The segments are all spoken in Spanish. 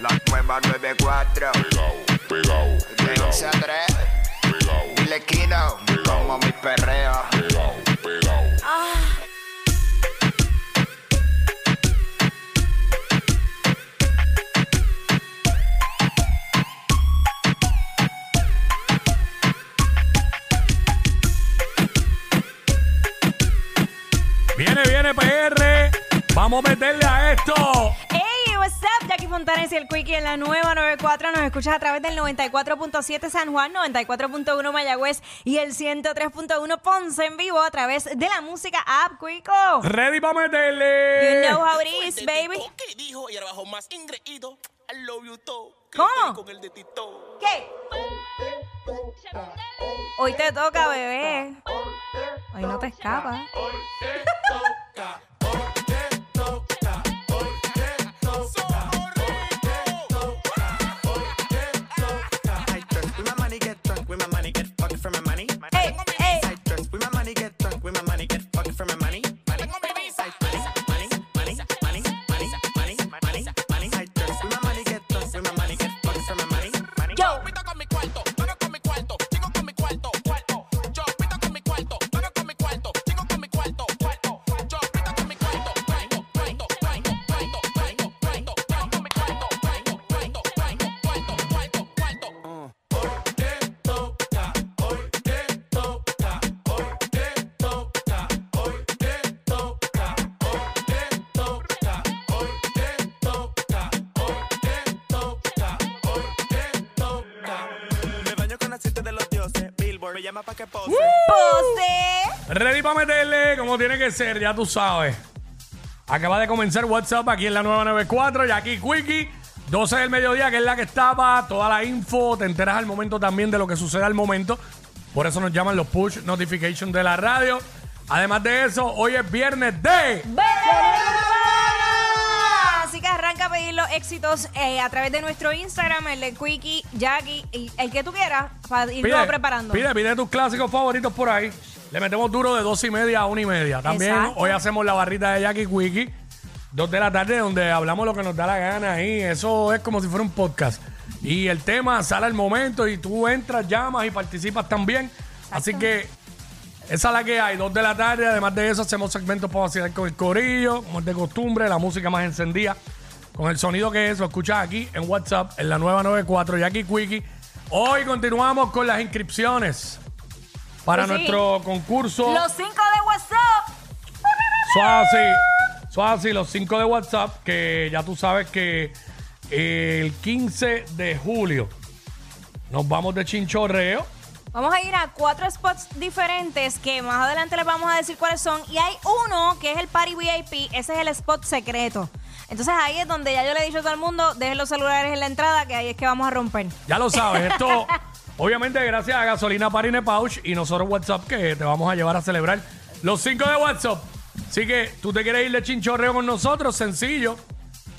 94. Pegao, pegao, De pegao, 11 a 3. pegao, Dile Kino, como mi perreo. pegao, pegao. Viene, viene PR. Vamos a meterle a esto. What's up? Jackie Fontanes y el Quickie en la nueva 94. Nos escuchas a través del 94.7 San Juan, 94.1 Mayagüez y el 103.1 Ponce en vivo a través de la música app Quico. Ready para meterle. You know how it is, baby. ¿Qué dijo? Y ahora bajo más ingreído. I love you todo. Que ¿Cómo? Con el de Tito. ¿Qué? Hoy te toca, bebé. Hoy no te escapas. Llama pa' que pose. Pose. Ready para meterle como tiene que ser, ya tú sabes. Acaba de comenzar WhatsApp aquí en la 994, y aquí Quickie. 12 del mediodía, que es la que estaba, toda la info, te enteras al momento también de lo que sucede al momento. Por eso nos llaman los push notifications de la radio. Además de eso, hoy es viernes de... pedir los éxitos eh, a través de nuestro Instagram, el de Quickie, Jackie, y el que tú quieras, para irlo preparando. Pide, pide tus clásicos favoritos por ahí. Le metemos duro de dos y media a una y media. También Exacto. hoy hacemos la barrita de Jackie Quickie. Dos de la tarde donde hablamos lo que nos da la gana ahí. Eso es como si fuera un podcast. Y el tema sale al momento y tú entras, llamas y participas también. Así que esa es la que hay. Dos de la tarde. Además de eso hacemos segmentos para vacilar con el corillo. Como es de costumbre, la música más encendida. Con el sonido que es, lo escuchas aquí en WhatsApp, en la nueva 94, Jackie Quickie. Hoy continuamos con las inscripciones para Pues sí. nuestro concurso. Los cinco de WhatsApp. Suazi, Suazi, los cinco de WhatsApp, que ya tú sabes que el 15 de julio nos vamos de chinchorreo. Vamos a ir a cuatro spots diferentes que más adelante les vamos a decir cuáles son. Y hay uno que es el Party VIP, ese es el spot secreto. Entonces ahí es donde ya yo le he dicho a todo el mundo, dejen los celulares en la entrada, que ahí es que vamos a romper. Ya lo sabes, esto obviamente gracias a Gasolina Parine Pouch y nosotros WhatsApp que te vamos a llevar a celebrar los cinco de WhatsApp. Así que tú te quieres ir de chinchorreo con nosotros, sencillo.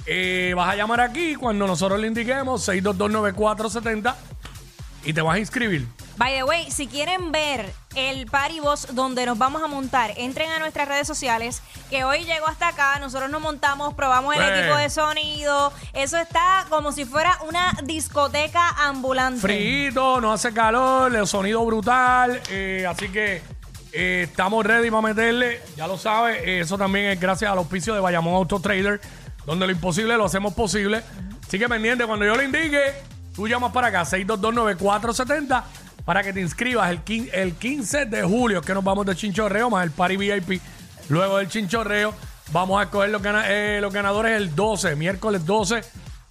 Eh, vas a llamar aquí cuando nosotros le indiquemos 6229470 y te vas a inscribir. By the way, si quieren ver el party boss donde nos vamos a montar, entren a nuestras redes sociales, que hoy llegó hasta acá, nosotros nos montamos, probamos el equipo de sonido, eso está como si fuera una discoteca ambulante. Frito, no hace calor, el sonido brutal. eh, así que eh, estamos ready para meterle. Ya lo sabes, eh, eso también es gracias al auspicio de Bayamón Auto Trader, donde lo imposible lo hacemos posible. Así que pendiente, cuando yo le indique, tú llamas para acá, 6229470, para que te inscribas el, quin- el 15 de julio, que nos vamos de chinchorreo, más el Party VIP. Luego del chinchorreo, vamos a escoger los, gana- eh, los ganadores el 12, miércoles 12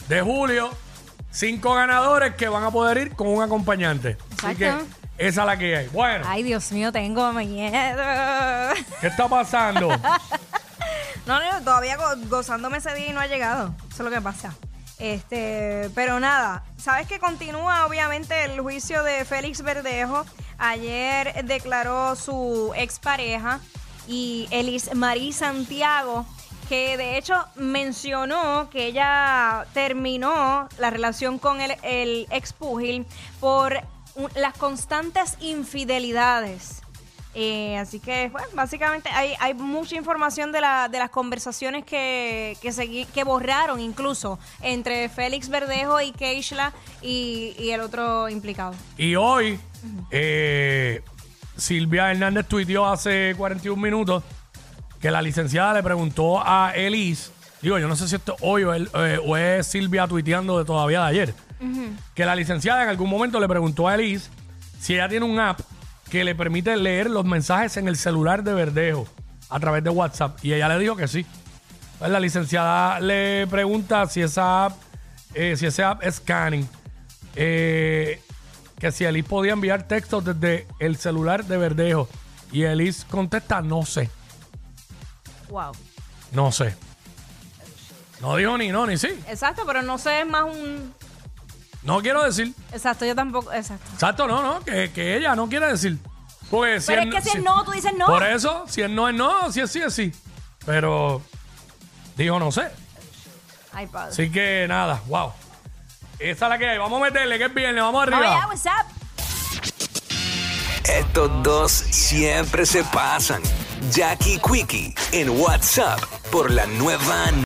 de julio. Cinco ganadores que van a poder ir con un acompañante. Así que Exacto. esa es la que hay. Bueno, Ay, Dios mío, tengo miedo. ¿qué está pasando? No, no, todavía go- gozándome ese día y no ha llegado. Eso es lo que pasa. Este, pero nada, sabes que continúa obviamente el juicio de Félix Verdejo. Ayer declaró su expareja y Elis Marí Santiago, que de hecho mencionó que ella terminó la relación con el, el ex púgil por las constantes infidelidades. Eh, así que, bueno, básicamente hay, hay mucha información de, la, de las conversaciones que, que, que borraron incluso entre Félix Verdejo y Keishla y, y el otro implicado. Y hoy, eh, Silvia Hernández tuiteó hace 41 minutos que la licenciada le preguntó a Elise, digo, yo no sé si esto es hoy o, el- eh, o es Silvia tuiteando de todavía de ayer, que la licenciada en algún momento le preguntó a Elise si ella tiene un app que le permite leer los mensajes en el celular de Verdejo a través de WhatsApp. Y ella le dijo que sí. Pues la licenciada le pregunta si esa app, eh, si ese app es scanning. Eh, que si Elise podía enviar textos desde el celular de Verdejo. Y Elise contesta, no sé, Wow. no sé. No dijo ni no ni sí. Exacto, pero no sé, es más un... No quiero decir. Exacto, yo tampoco, exacto. Exacto, no, no, que, que ella no quiere decir. Porque si Pero es que si es no, tú dices no. Por eso, si es no es no, si es sí es sí. Pero dijo no sé. Ay, padre. Así que nada, wow. Esa es la que hay. Vamos a meterle, que es viernes, vamos arriba. Vamos allá, what's up? Estos dos siempre se pasan. Jackie Quickie en WhatsApp por la nueva